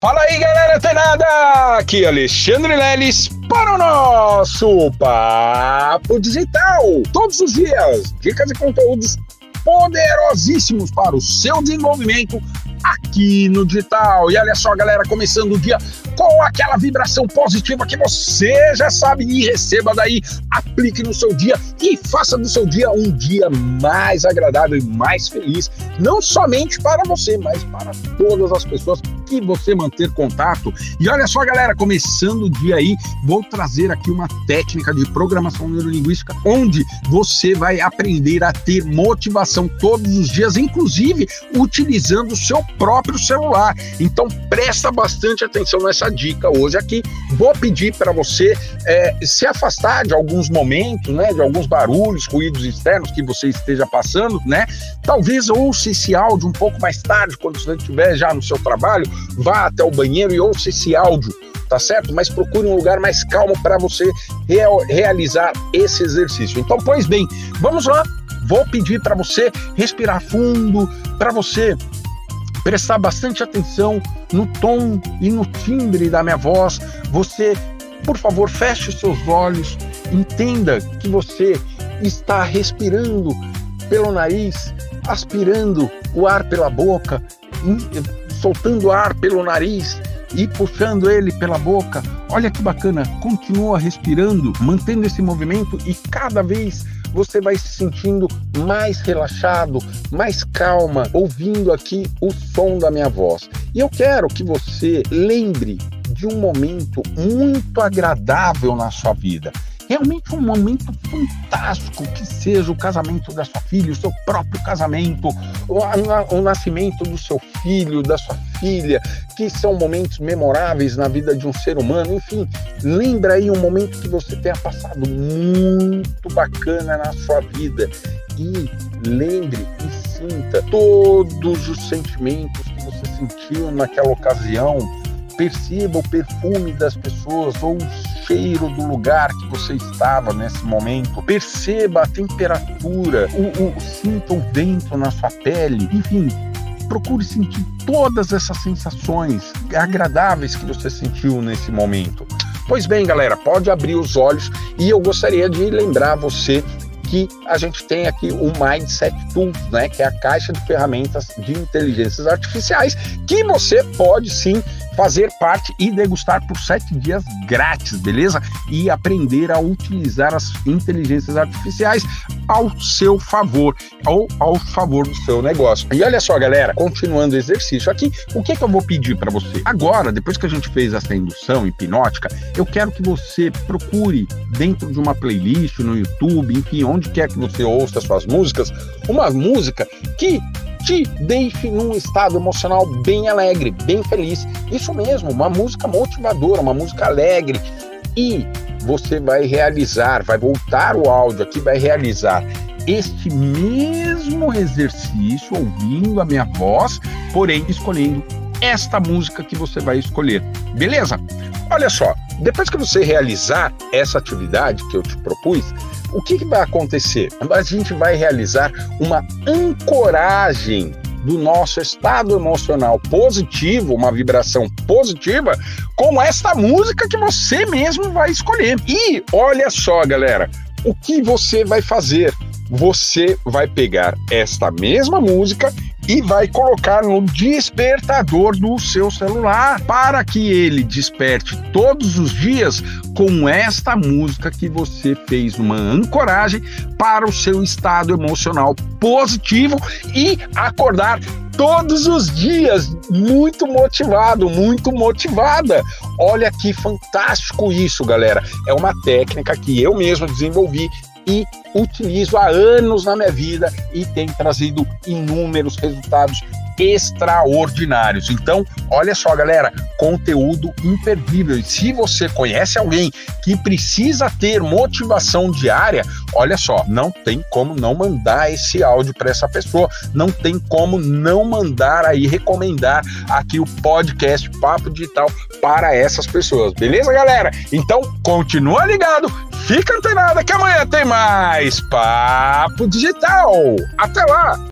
Fala aí, galera nada! Aqui é Alexandre Leles para o nosso Papo Digital. Todos os dias, dicas e conteúdos poderosíssimos para o seu desenvolvimento aqui no digital. E olha só, galera, começando o dia com aquela vibração positiva que você já sabe e receba daí, aplique no seu dia e faça do seu dia um dia mais agradável e mais feliz, não somente para você, mas para todas as pessoas que você manter contato. E olha só, galera, começando o dia aí, vou trazer aqui uma técnica de programação neurolinguística onde você vai aprender a ter motivação todos os dias, inclusive utilizando o seu próprio celular. Então presta bastante atenção nessa dica hoje aqui. Vou pedir para você é, se afastar de alguns momentos, né, de alguns barulhos, ruídos externos que você esteja passando, né? Talvez ouça esse áudio um pouco mais tarde, quando você estiver já no seu trabalho, vá até o banheiro e ouça esse áudio tá certo? Mas procure um lugar mais calmo para você real, realizar esse exercício. Então, pois bem, vamos lá. Vou pedir para você respirar fundo, para você prestar bastante atenção no tom e no timbre da minha voz. Você, por favor, feche os seus olhos, entenda que você está respirando pelo nariz, aspirando o ar pela boca, soltando ar pelo nariz e puxando ele pela boca. Olha que bacana, continua respirando, mantendo esse movimento e cada vez você vai se sentindo mais relaxado, mais calma, ouvindo aqui o som da minha voz. E eu quero que você lembre de um momento muito agradável na sua vida realmente um momento fantástico que seja o casamento da sua filha, o seu próprio casamento, o, o, nascimento do seu filho, da sua filha, que são momentos memoráveis na vida de um ser humano. Enfim, lembra aí um momento que você tenha passado muito bacana na sua vida e lembre e sinta todos os sentimentos que você sentiu naquela ocasião. Perceba o perfume das pessoas ou o cheiro do lugar que você estava nesse momento, perceba a temperatura, o, o sinta o vento na sua pele, enfim, procure sentir todas essas sensações agradáveis que você sentiu nesse momento. Pois bem, galera, pode abrir os olhos e eu gostaria de lembrar você que a gente tem aqui o Mindset Tools, né, que é a caixa de ferramentas de inteligências artificiais que você pode sim fazer parte e degustar por sete dias grátis, beleza? E aprender a utilizar as inteligências artificiais ao seu favor ou ao favor do seu negócio. E olha só, galera, continuando o exercício aqui, o que, que eu vou pedir para você? Agora, depois que a gente fez essa indução hipnótica, eu quero que você procure dentro de uma playlist no YouTube, enfim, onde quer que você ouça suas músicas, uma música que te deixe num estado emocional bem alegre, bem feliz. Isso mesmo, uma música motivadora, uma música alegre. E você vai realizar, vai voltar o áudio aqui, vai realizar este mesmo exercício, ouvindo a minha voz, porém escolhendo esta música que você vai escolher. Beleza? Olha só, depois que você realizar essa atividade que eu te propus, o que, que vai acontecer? A gente vai realizar uma ancoragem do nosso estado emocional positivo, uma vibração positiva, com esta música que você mesmo vai escolher. E olha só, galera, o que você vai fazer? Você vai pegar esta mesma música e vai colocar no despertador do seu celular para que ele desperte todos os dias com esta música que você fez uma ancoragem para o seu estado emocional positivo e acordar todos os dias muito motivado, muito motivada. Olha que fantástico isso, galera. É uma técnica que eu mesmo desenvolvi e utilizo há anos na minha vida e tem trazido inúmeros resultados extraordinários. Então, olha só, galera, conteúdo imperdível. E se você conhece alguém que precisa ter motivação diária, olha só, não tem como não mandar esse áudio para essa pessoa, não tem como não mandar aí recomendar aqui o podcast Papo Digital para essas pessoas. Beleza, galera? Então, continua ligado, fica antenado que amanhã tem mais Papo Digital. Até lá.